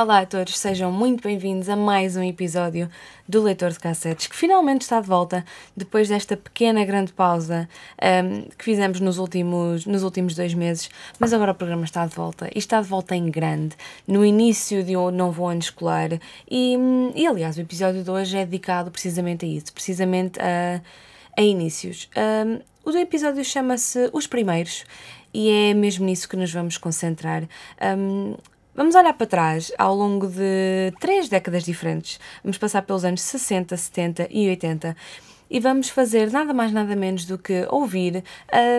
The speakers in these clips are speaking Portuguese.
Olá a todos, sejam muito bem-vindos a mais um episódio do Leitor de Cassetes, que finalmente está de volta depois desta pequena grande pausa ahm, que fizemos nos últimos, nos últimos dois meses, mas agora o programa está de volta e está de volta em grande, no início de um novo ano escolar e, e aliás o episódio de hoje é dedicado precisamente a isso, precisamente a, a inícios. Ahm, o episódio chama-se Os Primeiros e é mesmo nisso que nos vamos concentrar. Ahm, Vamos olhar para trás ao longo de três décadas diferentes. Vamos passar pelos anos 60, 70 e 80 e vamos fazer nada mais nada menos do que ouvir,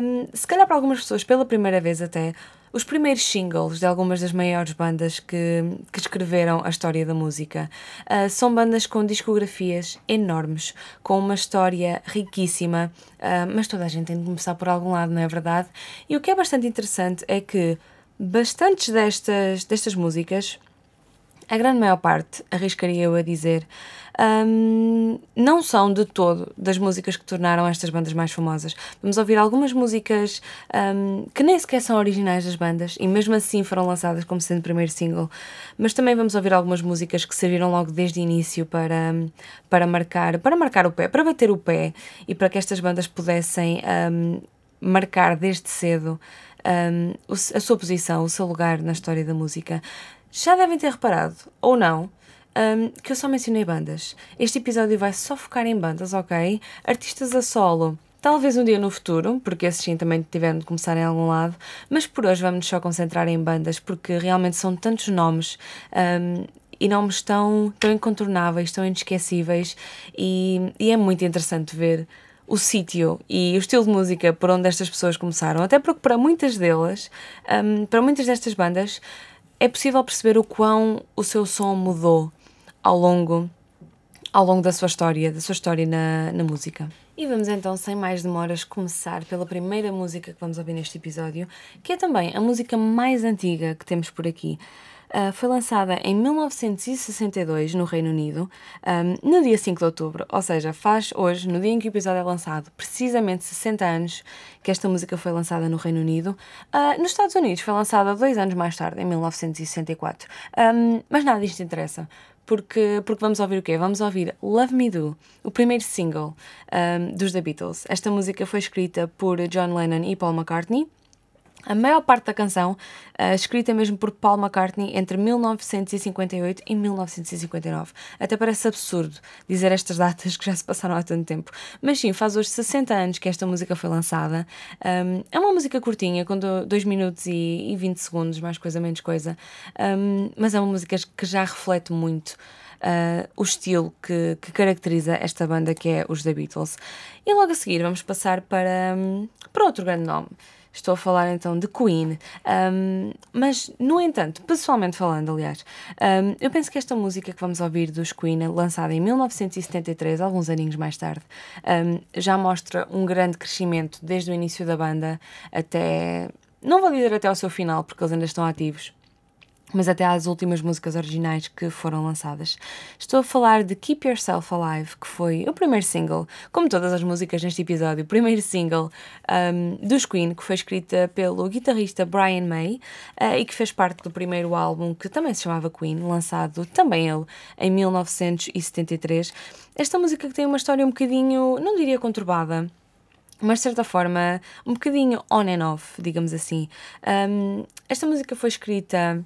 hum, se calhar para algumas pessoas pela primeira vez até, os primeiros singles de algumas das maiores bandas que, que escreveram a história da música. Ah, são bandas com discografias enormes, com uma história riquíssima, ah, mas toda a gente tem de começar por algum lado, não é verdade? E o que é bastante interessante é que bastantes destas, destas músicas, a grande maior parte, arriscaria eu a dizer, hum, não são de todo das músicas que tornaram estas bandas mais famosas. Vamos ouvir algumas músicas hum, que nem sequer são originais das bandas e mesmo assim foram lançadas como sendo o primeiro single, mas também vamos ouvir algumas músicas que serviram logo desde o início para, para, marcar, para marcar o pé, para bater o pé e para que estas bandas pudessem hum, marcar desde cedo um, a sua posição, o seu lugar na história da música. Já devem ter reparado, ou não, um, que eu só mencionei bandas. Este episódio vai só focar em bandas, ok? Artistas a solo. Talvez um dia no futuro, porque esses sim também tiveram de começar em algum lado, mas por hoje vamos só concentrar em bandas, porque realmente são tantos nomes um, e nomes tão, tão incontornáveis, tão inesquecíveis, e, e é muito interessante ver o sítio e o estilo de música por onde estas pessoas começaram, até porque para muitas delas, hum, para muitas destas bandas, é possível perceber o quão o seu som mudou ao longo, ao longo da sua história, da sua história na, na música. E vamos então, sem mais demoras, começar pela primeira música que vamos ouvir neste episódio, que é também a música mais antiga que temos por aqui. Uh, foi lançada em 1962 no Reino Unido, um, no dia 5 de outubro, ou seja, faz hoje, no dia em que o episódio é lançado, precisamente 60 anos que esta música foi lançada no Reino Unido. Uh, nos Estados Unidos foi lançada dois anos mais tarde, em 1964. Um, mas nada disto interessa. Porque, porque vamos ouvir o quê? Vamos ouvir Love Me Do, o primeiro single um, dos The Beatles. Esta música foi escrita por John Lennon e Paul McCartney. A maior parte da canção, uh, escrita mesmo por Paul McCartney entre 1958 e 1959. Até parece absurdo dizer estas datas que já se passaram há tanto tempo. Mas sim, faz hoje 60 anos que esta música foi lançada. Um, é uma música curtinha, com 2 minutos e, e 20 segundos, mais coisa, menos coisa. Um, mas é uma música que já reflete muito uh, o estilo que, que caracteriza esta banda que é os The Beatles. E logo a seguir vamos passar para, um, para outro grande nome. Estou a falar então de Queen, Um, mas no entanto, pessoalmente falando, aliás, um, eu penso que esta música que vamos ouvir dos Queen, lançada em 1973, alguns aninhos mais tarde, um, já mostra um grande crescimento desde o início da banda até. Não vou dizer até ao seu final, porque eles ainda estão ativos, mas até às últimas músicas originais que foram lançadas. Estou a falar de Keep Yourself Alive, que foi o primeiro single, como todas as músicas neste episódio, o primeiro single um, dos Queen, que foi escrita pelo guitarrista Brian May uh, e que fez parte do primeiro álbum, que também se chamava Queen, lançado também ele em 1973. Esta música que tem uma história um bocadinho, não diria conturbada, mas de certa forma um bocadinho on and off, digamos assim. Um, esta música foi escrita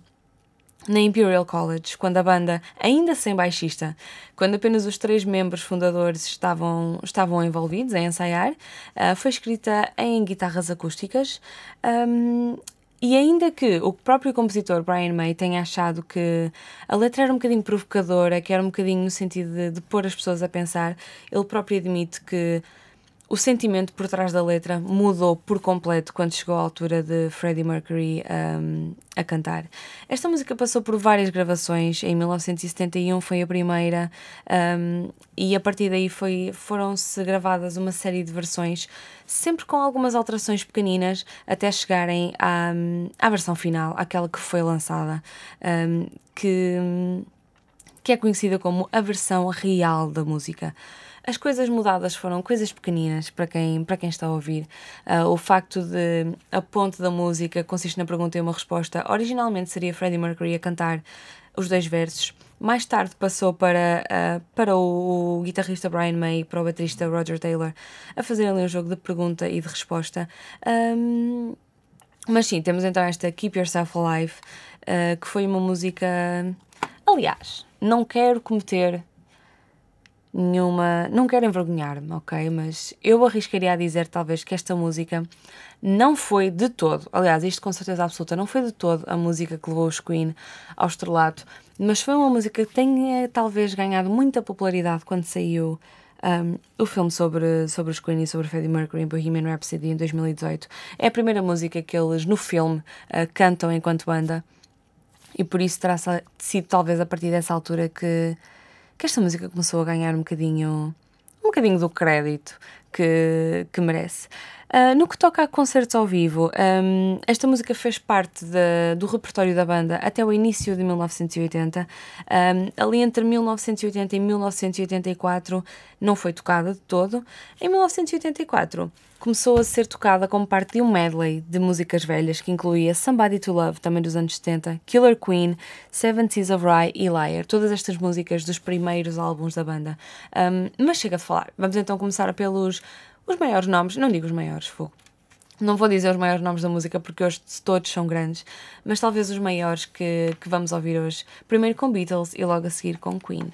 na Imperial College, quando a banda, ainda sem baixista, quando apenas os três membros fundadores estavam, estavam envolvidos em ensaiar, uh, foi escrita em guitarras acústicas. Um, e ainda que o próprio compositor Brian May tenha achado que a letra era um bocadinho provocadora, que era um bocadinho no sentido de, de pôr as pessoas a pensar, ele próprio admite que o sentimento por trás da letra mudou por completo quando chegou à altura de Freddie Mercury um, a cantar. Esta música passou por várias gravações. Em 1971 foi a primeira, um, e a partir daí foram-se gravadas uma série de versões, sempre com algumas alterações pequeninas, até chegarem à, à versão final, aquela que foi lançada, um, que, que é conhecida como a versão real da música. As coisas mudadas foram coisas pequeninas para quem, para quem está a ouvir. Uh, o facto de a ponte da música consiste na pergunta e uma resposta. Originalmente seria Freddie Mercury a cantar os dois versos. Mais tarde passou para, uh, para o, o, guitarrista Brian May e para o baterista Roger Taylor a fazer ali um jogo de pergunta e de resposta. Um, mas sim, temos então esta Keep Yourself Alive, uh, que foi uma música. Aliás, não quero cometer nenhuma. Não quero envergonhar-me, ok? Mas eu arriscaria a dizer, talvez, que esta música não foi de todo, aliás, isto com certeza absoluta, não foi de todo a música que levou os Queen ao estrelato, mas foi uma música que tenha talvez ganhado muita popularidade quando saiu. Um, o filme sobre, sobre os Queen e sobre Freddie Mercury em Bohemian Rhapsody em 2018 é a primeira música que eles no filme uh, cantam enquanto banda e por isso terá sido talvez a partir dessa altura que que esta música começou a ganhar um bocadinho, um bocadinho do crédito que, que merece. Uh, no que toca a concertos ao vivo, um, esta música fez parte de, do repertório da banda até o início de 1980. Um, ali entre 1980 e 1984 não foi tocada de todo. Em 1984 começou a ser tocada como parte de um medley de músicas velhas que incluía Somebody to Love, também dos anos 70, Killer Queen, Seventies of Rye e Liar, todas estas músicas dos primeiros álbuns da banda. Um, mas chega de falar, vamos então começar pelos os maiores nomes, não digo os maiores, fogo. Não vou dizer os maiores nomes da música porque hoje todos são grandes, mas talvez os maiores que, que vamos ouvir hoje. Primeiro com Beatles e logo a seguir com Queen.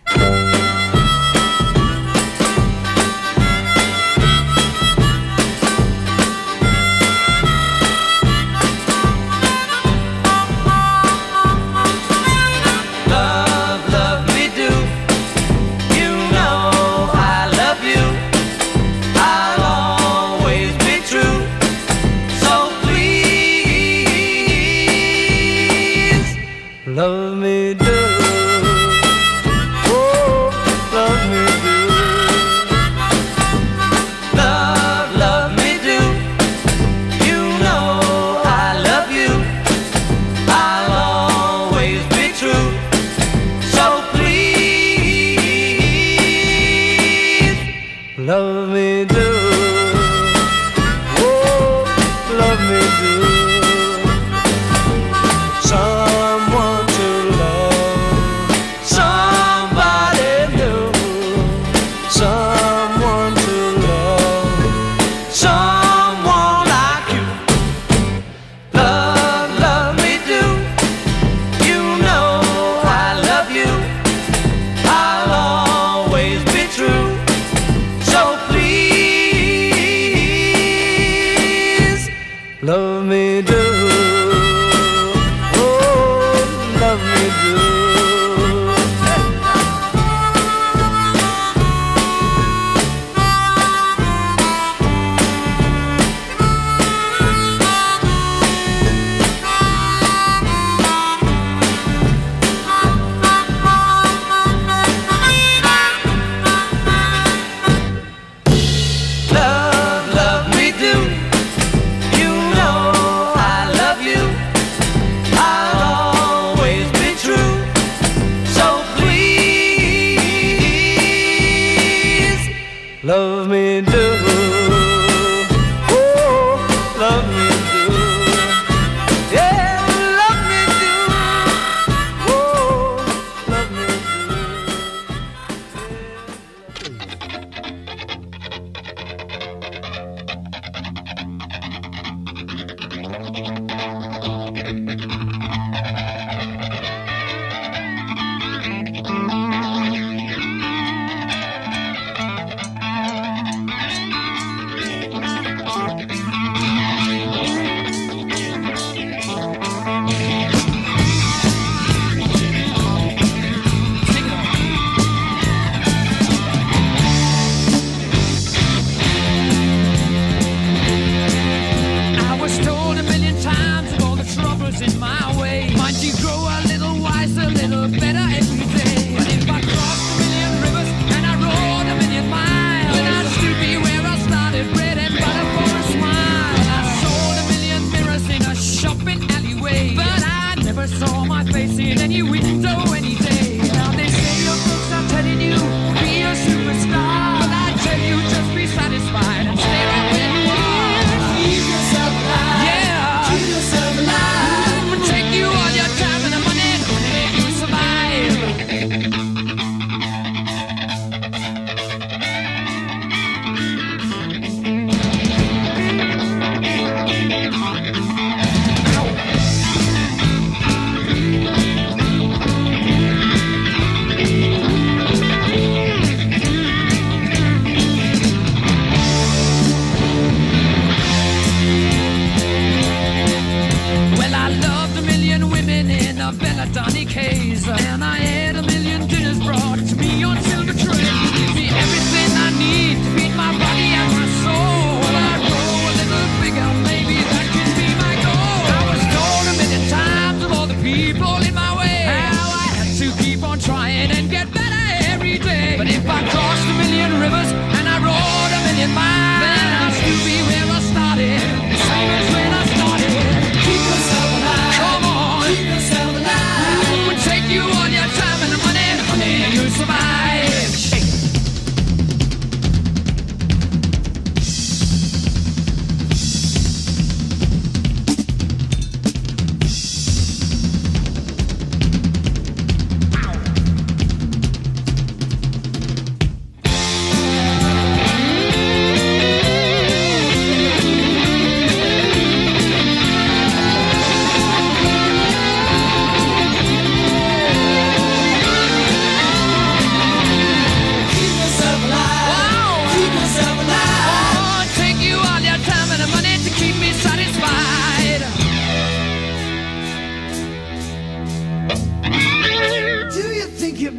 a Donny K's, and I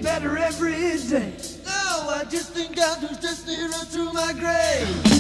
better every day. No, I just think I'll just nearer through my grave.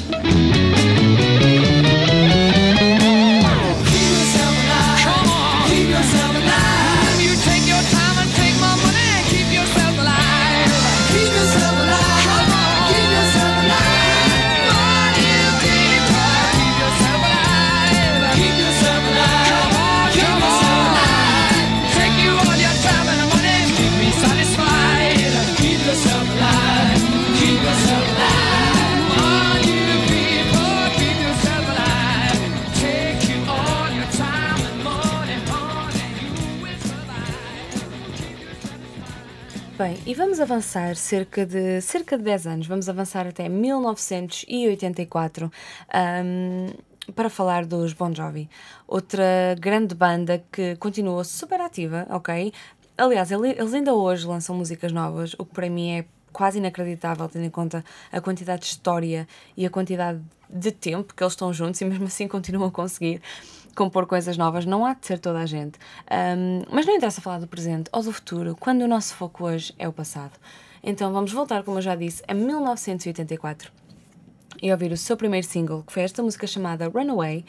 Bem, e vamos avançar cerca de, cerca de 10 anos, vamos avançar até 1984 ahm, para falar dos Bon Jovi, outra grande banda que continua super ativa, ok? Aliás, ele- eles ainda hoje lançam músicas novas, o que para mim é quase inacreditável, tendo em conta a quantidade de história e a quantidade de tempo que eles estão juntos e mesmo assim continuam a conseguir compor coisas novas. Não há de ser toda a gente. Ahm, mas não interessa falar do presente ou do futuro, quando o nosso foco hoje é o passado. Então vamos voltar, como eu já disse, a 1984 e ouvir o seu primeiro single, que foi esta música chamada Runaway.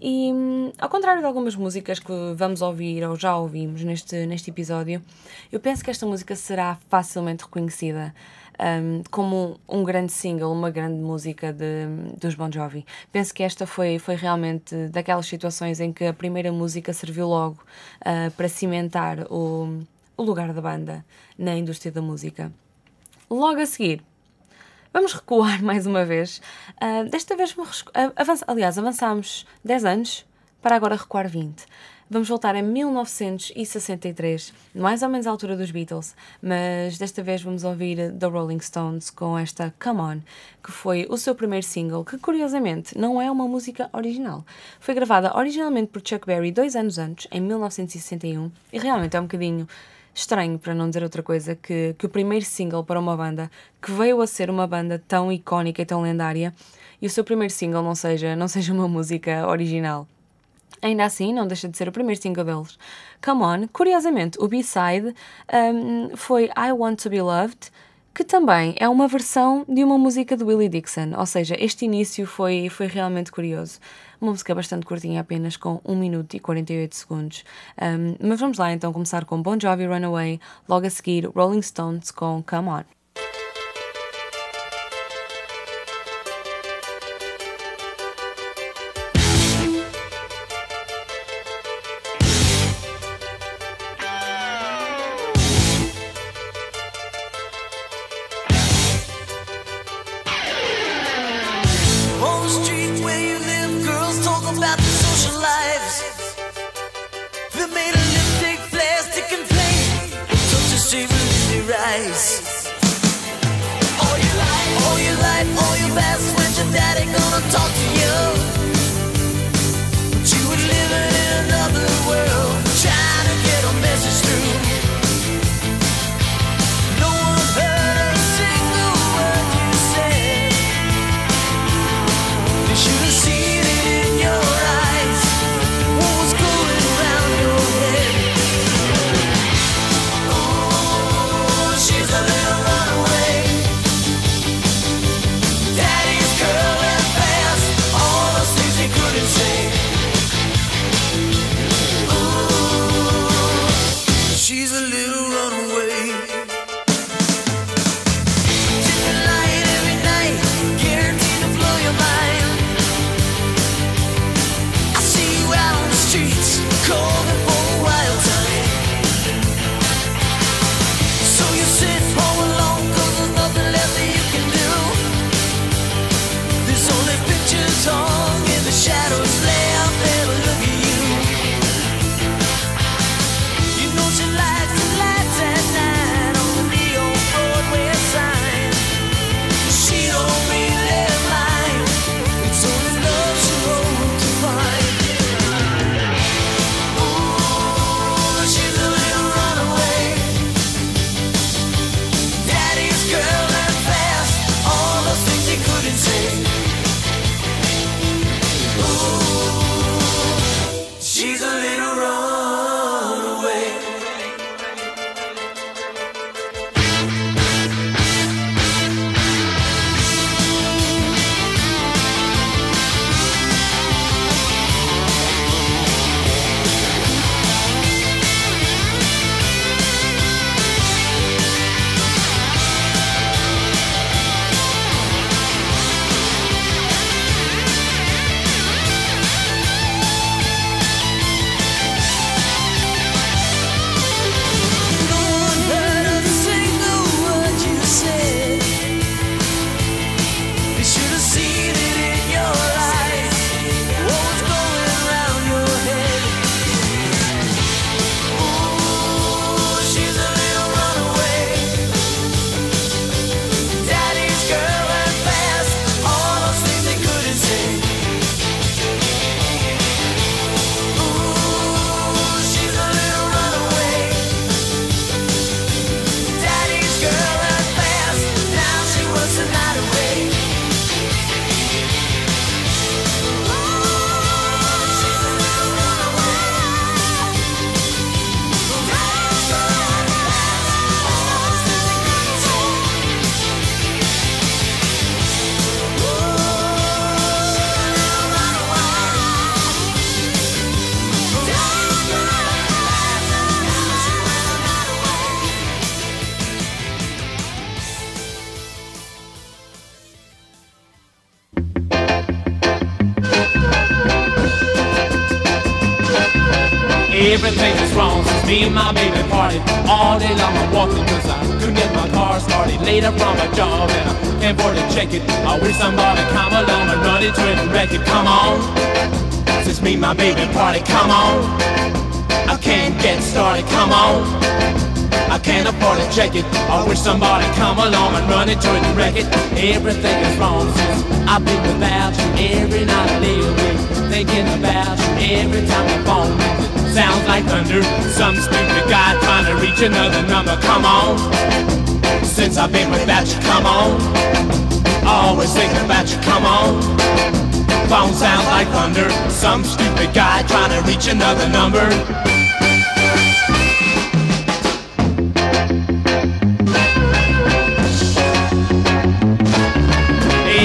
E, hum, ao contrário de algumas músicas que vamos ouvir ou já ouvimos neste, neste episódio, eu penso que esta música será facilmente reconhecida hum, como um grande single, uma grande música de, dos Bon Jovi. Penso que esta foi, foi realmente daquelas situações em que a primeira música serviu logo ah, para cimentar o, o lugar da banda na indústria da música. Logo a seguir, Vamos recuar mais uma vez. Ah, desta vez, avança- aliás, avançámos 10 anos para agora recuar 20. Vamos voltar a 1963, mais ou menos à altura dos Beatles, mas desta vez vamos ouvir The Rolling Stones com esta Come On, que foi o seu primeiro single, que curiosamente não é uma música original. Foi gravada originalmente por Chuck Berry dois anos antes, em 1961, e realmente é um bocadinho estranho, para não dizer outra coisa, que, que o primeiro single para uma banda que veio a ser uma banda tão icónica e tão lendária e o seu primeiro single não seja, não seja uma música original. Ainda assim, não deixa de ser o primeiro single deles. Come On, curiosamente, o B-side um, foi I Want to Be Loved, que também é uma versão de uma música de Willie Dixon, ou seja, este início foi, foi realmente curioso. Uma música bastante curtinha, apenas com 1 minuto e 48 segundos. Um, mas vamos lá então começar com Bon Jovi Runaway, logo a seguir Rolling Stones com Come On. Later from a job and I can't afford to check it. I wish somebody come along and run into it and wreck it. Come on. Since me my baby party, come on. I can't get started, come on. I can't afford to check it. I wish somebody come along and run into it and wreck it. Everything is wrong since I've been without you. Every night I lay awake thinking about you. Every time the phone rings, sounds like thunder. Some stupid guy trying to reach another number. Come on. Since I've been without you, come on. Always thinking about you, come on. Phone sounds like thunder. Some stupid guy trying to reach another number.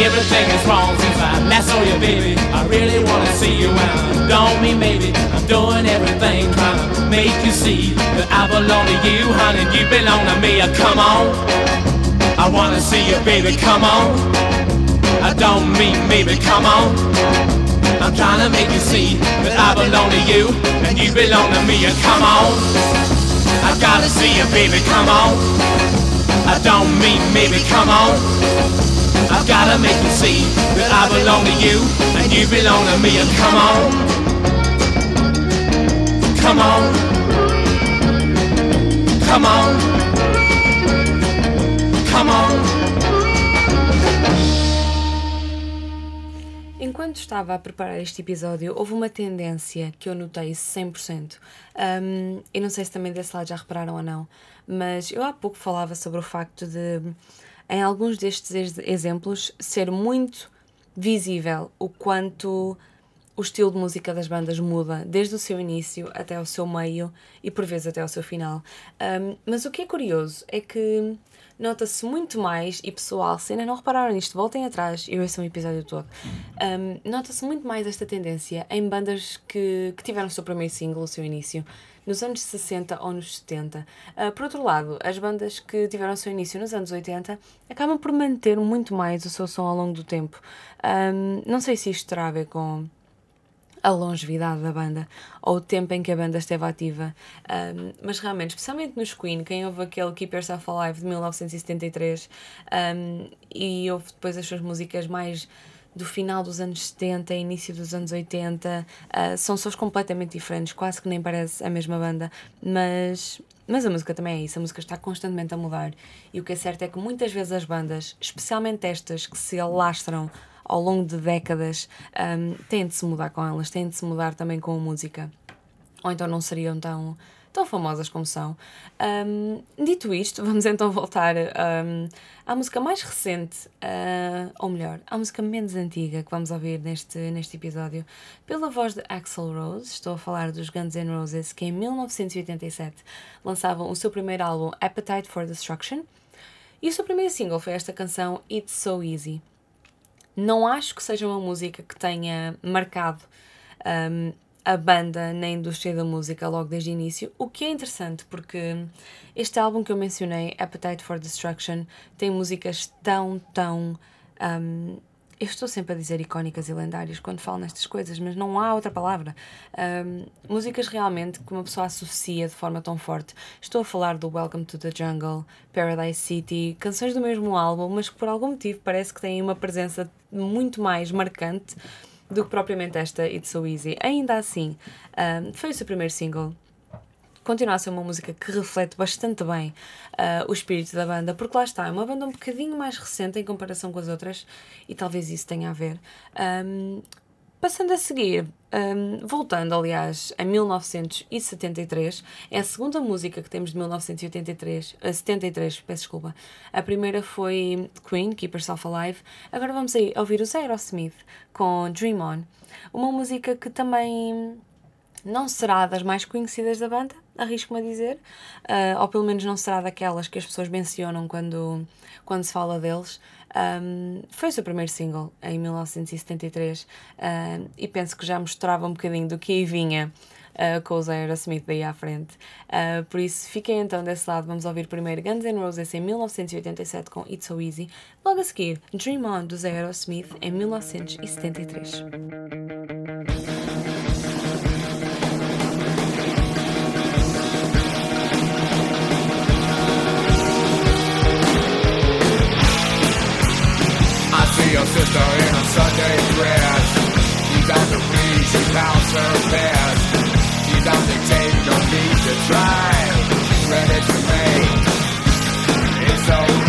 Everything is wrong since I last saw you, baby. I really wanna see you and don't mean maybe I'm doing everything make you see that I belong to you, honey. You belong to me. Come on, I wanna see you, baby. Come on. I don't mean maybe. Come on. I'm trying to make you see that I belong to you and you belong to me. Come on, I gotta see you, baby. Come on. I don't mean maybe. Come on. I've gotta make you see that I belong to you and you belong to me. And come on, come on, come on, come on. Enquanto estava a preparar este episódio, houve uma tendência que eu notei 100%. Um, e não sei se também desse lado já repararam ou não, mas eu há pouco falava sobre o facto de, em alguns destes ex- exemplos, ser muito visível o quanto o estilo de música das bandas muda, desde o seu início até ao seu meio e por vezes até ao seu final. Um, mas o que é curioso é que nota-se muito mais, e pessoal, se ainda não repararam nisto, voltem atrás e ouçam o episódio todo. Um, nota-se muito mais esta tendência em bandas que, que tiveram o seu primeiro single, o seu início, nos anos 60 ou nos 70. Ah, por outro lado, as bandas que tiveram o seu início nos anos 80 acabam por manter muito mais o seu som ao longo do tempo. Um, não sei se isto terá a ver com a longevidade da banda ou o tempo em que a banda esteve ativa. Um, mas realmente, especialmente nos Queen, quem ouve aquele Keep Yourself Alive de 1973 um, e ouve depois as suas músicas mais do final dos anos 70, início dos anos 80, uh, são sons completamente diferentes, quase que nem parece a mesma banda, mas, mas a música também é isso, a música está constantemente a mudar. E o que é certo é que muitas vezes as bandas, especialmente estas que se alastram ao longo de décadas, um, têm de se mudar com elas, têm de se mudar também com a música. Ou então não seriam tão, tão famosas como são. Um, dito isto, vamos então voltar um, à música mais recente, uh, ou melhor, à música menos antiga que vamos ouvir neste, neste episódio, pela voz de Axl Rose. Estou a falar dos Guns N' Roses, que em 1987 lançavam o seu primeiro álbum Appetite for Destruction. E o seu primeiro single foi esta canção It's So Easy. Não acho que seja uma música que tenha marcado um, a banda na indústria da música logo desde o início, o que é interessante porque este álbum que eu mencionei, Appetite for Destruction, tem músicas tão, tão. um, eu estou sempre a dizer icónicas e lendárias quando falo nestas coisas, mas não há outra palavra. Um, músicas realmente que uma pessoa associa de forma tão forte. Estou a falar do Welcome to the Jungle, Paradise City, canções do mesmo álbum, mas que por algum motivo parece que têm uma presença muito mais marcante do que propriamente esta It's So Easy. Ainda assim, um, foi o seu primeiro single. Continua a ser uma música que reflete bastante bem uh, o espírito da banda, porque lá está, é uma banda um bocadinho mais recente em comparação com as outras e talvez isso tenha a ver. Um, passando a seguir, um, voltando aliás a 1973, é a segunda música que temos de 1983, a 73, peço desculpa. A primeira foi Queen, Keep Yourself Alive. Agora vamos aí ouvir os Aerosmith com Dream On, uma música que também não será das mais conhecidas da banda, arrisco-me a dizer, ah, ou pelo menos não será daquelas que as pessoas mencionam quando, quando se fala deles. Um, foi o seu primeiro single em 1973 ah, e penso que já mostrava um bocadinho do que aí vinha ah, com os Aerosmith daí à frente. Ah, por isso, fiquem então desse lado. Vamos ouvir primeiro Guns N' Roses em 1987 com It's So Easy. Logo a seguir, Dream On dos Aerosmith em 1973. your sister in a Sunday dress. She's out the please, she pounds her best. She's out to take, no need to try. Ready to make, it's over.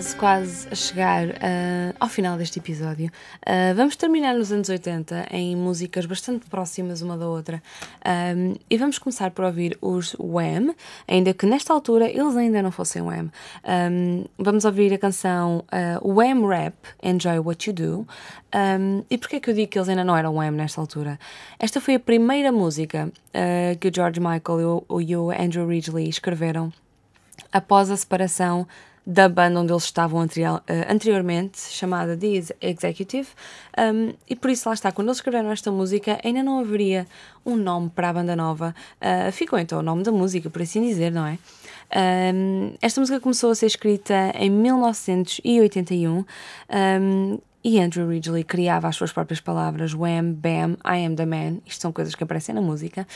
Quase, quase a chegar uh, ao final deste episódio. Uh, vamos terminar nos anos 80 em músicas bastante próximas uma da outra. Um, e vamos começar por ouvir os Wham, ainda que nesta altura eles ainda não fossem Wham. Um, vamos ouvir a canção uh, Wham Rap, Enjoy What You Do. Um, e porquê é que eu digo que eles ainda não eram Wham nesta altura? Esta foi a primeira música que o George Michael e o Andrew Ridgely escreveram após a separação da banda onde eles estavam uh, anteriormente, chamada The Executive, um, e por isso lá está, quando eles escreveram esta música, ainda não haveria um nome para a banda nova, uh, ficou então o nome da música, por assim dizer, não é? Um, esta música começou a ser escrita em 1981 um, e Andrew Ridgely criava as suas próprias palavras, Wham, Bam, I am the man. Isto são coisas que aparecem na música.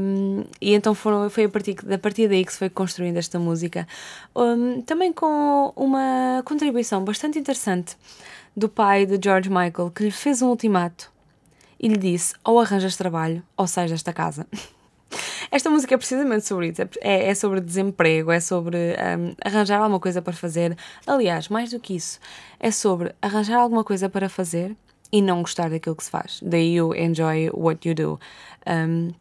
Um, e então foram, foi a partir, a partir daí que se foi construindo esta música. Um, também com uma contribuição bastante interessante do pai de George Michael, que lhe fez um ultimato e lhe disse: ou arranjas trabalho ou sais desta casa. Esta música é precisamente sobre isso, é, é sobre desemprego, é sobre um, arranjar alguma coisa para fazer. Aliás, mais do que isso, é sobre arranjar alguma coisa para fazer e não gostar daquilo que se faz. Daí you enjoy what you do. Um,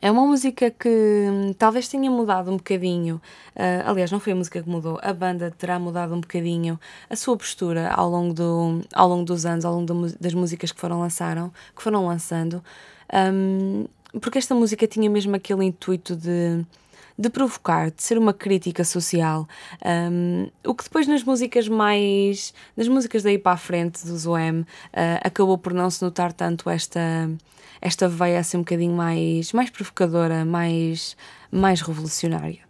é uma música que hum, talvez tenha mudado um bocadinho. Uh, aliás, não foi a música que mudou, a banda terá mudado um bocadinho a sua postura ao longo, do, ao longo dos anos, ao longo do, das músicas que foram, lançaram, que foram lançando. Um, porque esta música tinha mesmo aquele intuito de, de provocar, de ser uma crítica social. Um, o que depois nas músicas mais. nas músicas daí para a frente do Zoem uh, acabou por não se notar tanto esta, esta veia assim um bocadinho mais, mais provocadora, mais, mais revolucionária.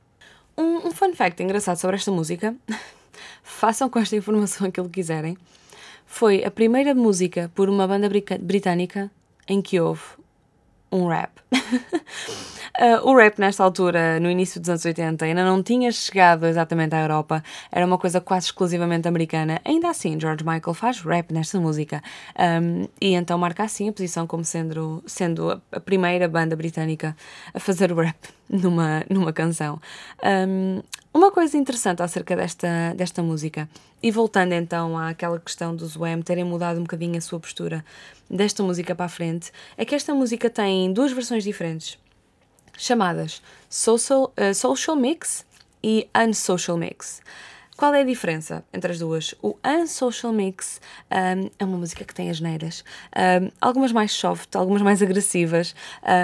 Um, um fun fact engraçado sobre esta música, façam com esta informação aquilo que quiserem, foi a primeira música por uma banda britânica em que houve um rap. uh, o rap, nesta altura, no início dos anos 80, ainda não tinha chegado exatamente à Europa, era uma coisa quase exclusivamente americana. Ainda assim, George Michael faz rap nesta música um, e então marca assim a posição como sendo, sendo a primeira banda britânica a fazer rap numa, numa canção. Um, uma coisa interessante acerca desta, desta música, e voltando então àquela questão dos Wham terem mudado um bocadinho a sua postura desta música para a frente, é que esta música tem duas versões diferentes, chamadas Social, uh, social Mix e Unsocial Mix. Qual é a diferença entre as duas? O Unsocial Mix um, é uma música que tem as neiras, um, algumas mais soft, algumas mais agressivas,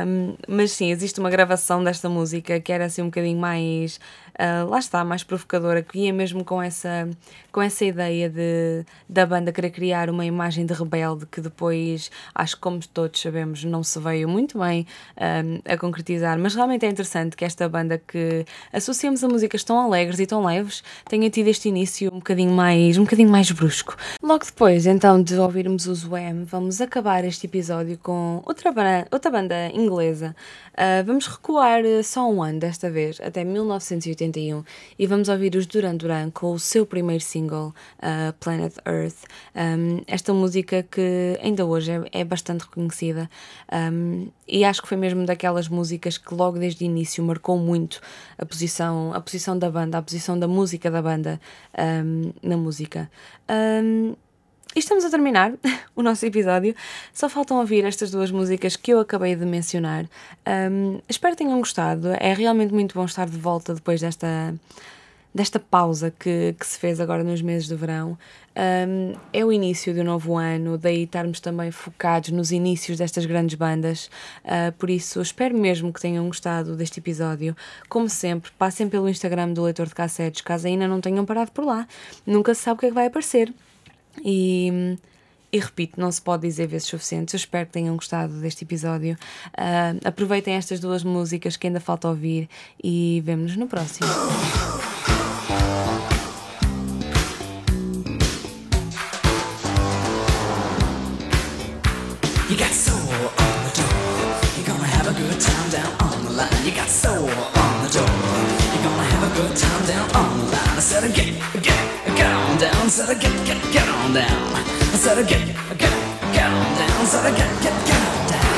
um, mas sim, existe uma gravação desta música que era assim um bocadinho mais uh, lá está, mais provocadora, que ia mesmo com essa, com essa ideia de, da banda querer criar uma imagem de rebelde que depois, acho que como todos sabemos, não se veio muito bem um, a concretizar. Mas realmente é interessante que esta banda que associamos a músicas tão alegres e tão leves tenha tido este início um bocadinho mais, um bocadinho mais brusco. Logo depois, então, de ouvirmos os Wham, vamos acabar este episódio com outra banda, outra banda inglesa. Uh, vamos recuar só um ano desta vez, até 1980 e vamos ouvir os Duran Duran com o seu primeiro single, uh, Planet Earth. Um, esta música que ainda hoje é, é bastante reconhecida um, e acho que foi mesmo daquelas músicas que logo desde o início marcou muito a posição, a posição da banda, a posição da música da banda um, na música. E estamos a terminar o nosso episódio. Só faltam ouvir estas duas músicas que eu acabei de mencionar. Um, espero que tenham gostado. É realmente muito bom estar de volta depois desta, desta pausa que, que se fez agora nos meses de verão. Um, é o início do novo ano, daí estarmos também focados nos inícios destas grandes bandas. Uh, por isso, espero mesmo que tenham gostado deste episódio. Como sempre, passem pelo Instagram do Leitor de Cassetes, caso ainda não tenham parado por lá. Nunca se sabe o que é que vai aparecer. E, e repito, não se pode dizer vezes suficientes. Eu espero que tenham gostado deste episódio. Uh, aproveitem estas duas músicas que ainda falta ouvir e vemo-nos no próximo. Said, down. Said, down. I said, get, get, get on down. I said, get, get, get on down.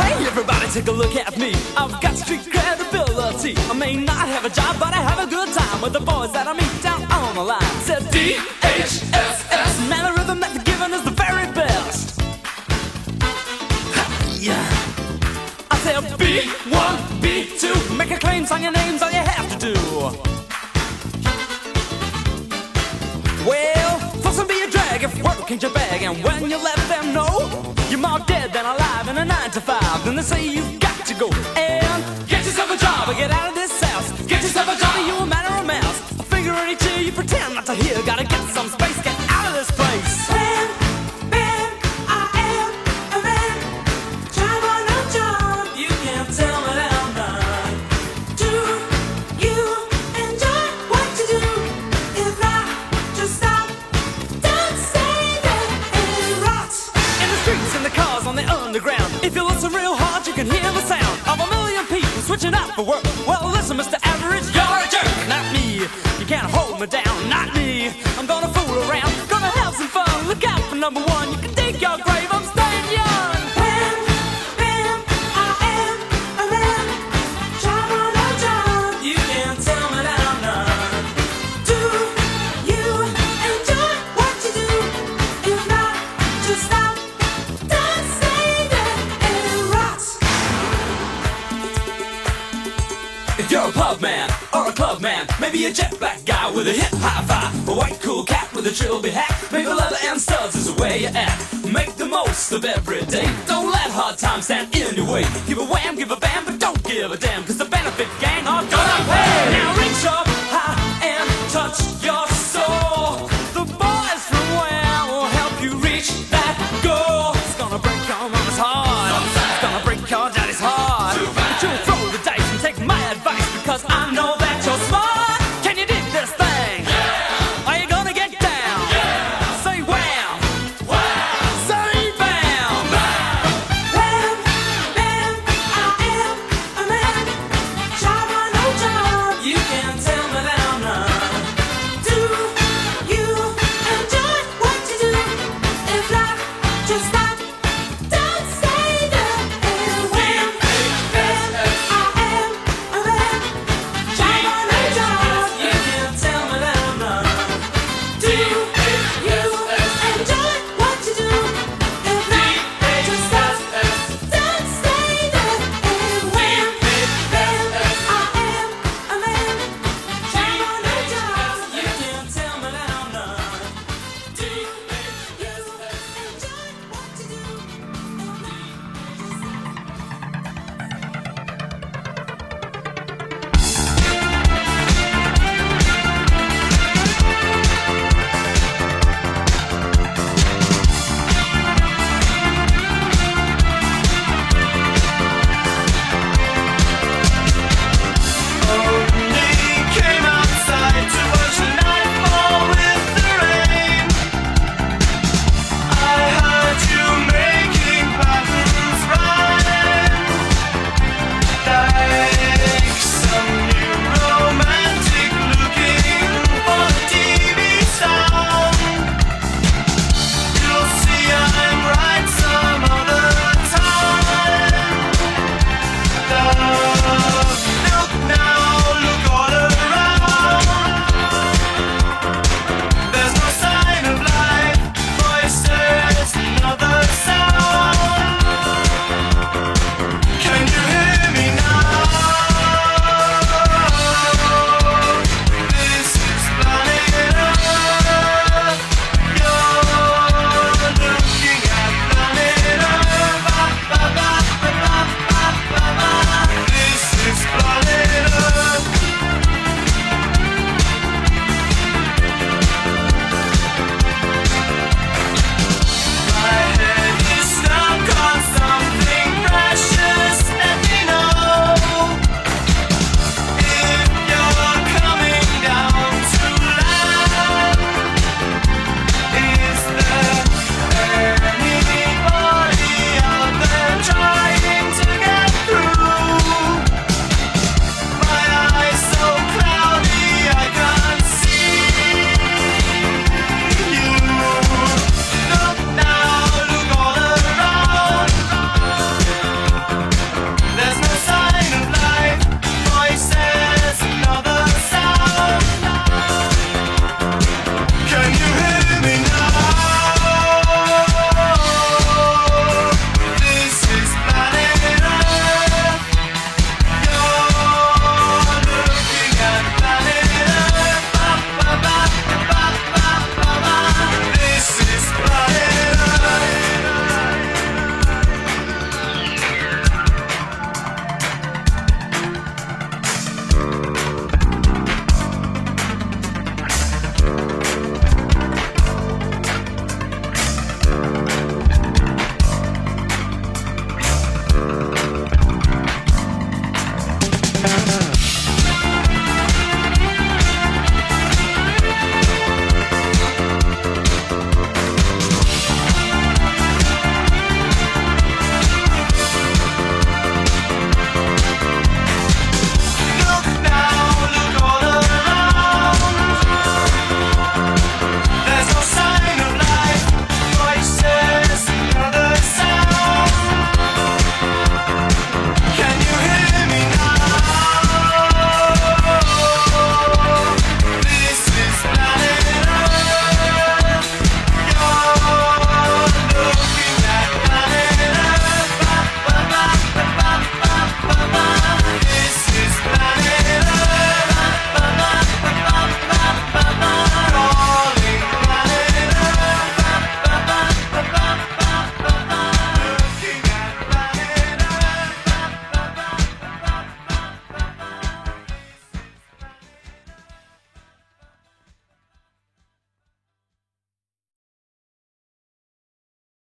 Hey, everybody, take a look at me. I've got street credibility. I may not have a job, but I have a good time with the boys that I meet down on the line. Said D-H-S-S. Man, the rhythm that they're giving is the very best. Yeah. I said, B1, B2. Make a claim, sign your names, all you have to do. Well, if work ain't your bag. And when you let them know you're more dead than alive in a 9 to 5, then they say you've got to go and get yourself a job or get out of this house. Get yourself a job or you a man or a mouse. A finger in each ear, you pretend not to hear. Gotta get for work. Well, listen, Mr. Average, you're a jerk, not me. You can't hold If you're a pub man or a club man, maybe a jet black guy with a hip high five, a white cool cat with a trilby hat, maybe leather and studs is the way you act. Make the most of every day. Don't let hard times stand in your way. Give a wham, give a bam, but don't give a damn, cause the benefit gang are gonna pay. Now reach up.